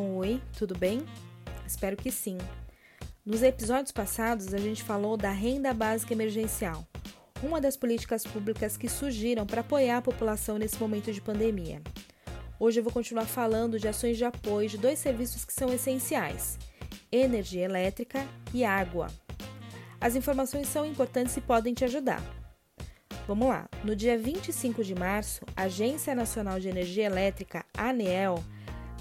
Oi, tudo bem? Espero que sim. Nos episódios passados, a gente falou da renda básica emergencial, uma das políticas públicas que surgiram para apoiar a população nesse momento de pandemia. Hoje eu vou continuar falando de ações de apoio de dois serviços que são essenciais: energia elétrica e água. As informações são importantes e podem te ajudar. Vamos lá. No dia 25 de março, a Agência Nacional de Energia Elétrica, ANEEL,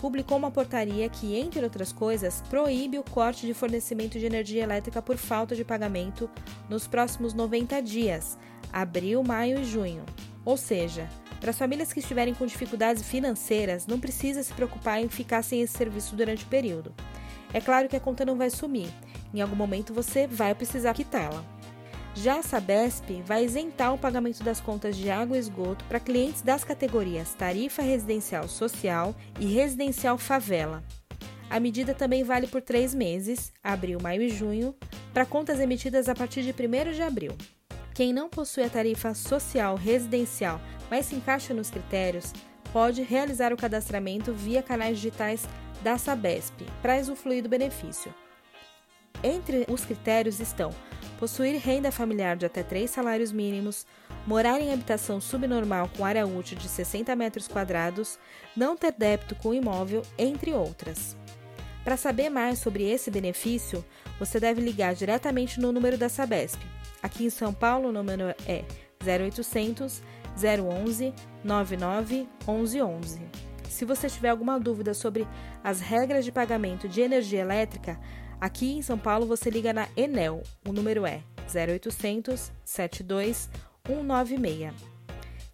publicou uma portaria que, entre outras coisas, proíbe o corte de fornecimento de energia elétrica por falta de pagamento nos próximos 90 dias, abril, maio e junho. Ou seja, para as famílias que estiverem com dificuldades financeiras, não precisa se preocupar em ficar sem esse serviço durante o período. É claro que a conta não vai sumir, em algum momento você vai precisar quitá-la. Já a Sabesp vai isentar o pagamento das contas de água e esgoto para clientes das categorias tarifa residencial social e residencial favela. A medida também vale por três meses, abril, maio e junho, para contas emitidas a partir de 1 de abril. Quem não possui a tarifa social residencial, mas se encaixa nos critérios, pode realizar o cadastramento via canais digitais da Sabesp para usufruir do benefício. Entre os critérios estão possuir renda familiar de até três salários mínimos, morar em habitação subnormal com área útil de 60 metros quadrados, não ter débito com imóvel, entre outras. Para saber mais sobre esse benefício, você deve ligar diretamente no número da Sabesp. Aqui em São Paulo, o número é 0800 011 99 1111. Se você tiver alguma dúvida sobre as regras de pagamento de energia elétrica, Aqui em São Paulo você liga na Enel, o número é 0800 72 196.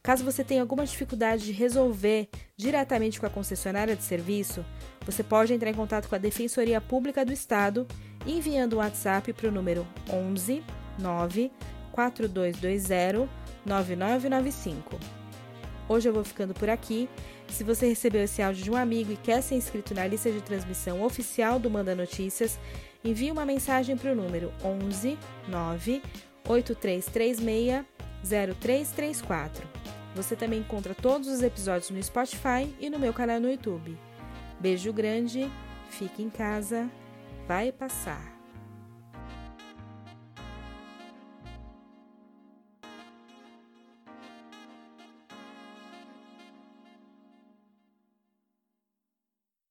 Caso você tenha alguma dificuldade de resolver diretamente com a concessionária de serviço, você pode entrar em contato com a Defensoria Pública do Estado enviando um WhatsApp para o número 11 9 4220 9995. Hoje eu vou ficando por aqui. Se você recebeu esse áudio de um amigo e quer ser inscrito na lista de transmissão oficial do Manda Notícias, envie uma mensagem para o número 11 9 8336 0334. Você também encontra todos os episódios no Spotify e no meu canal no YouTube. Beijo grande, fique em casa, vai passar.